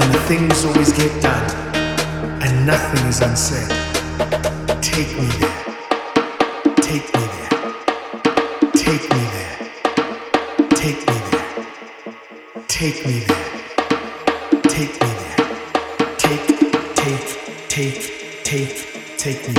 and the things always get done, and nothing is unsaid. Take me there. Take me there. Take me there. Take me there. Take me there. Take me there. Take, take, take, take, take me.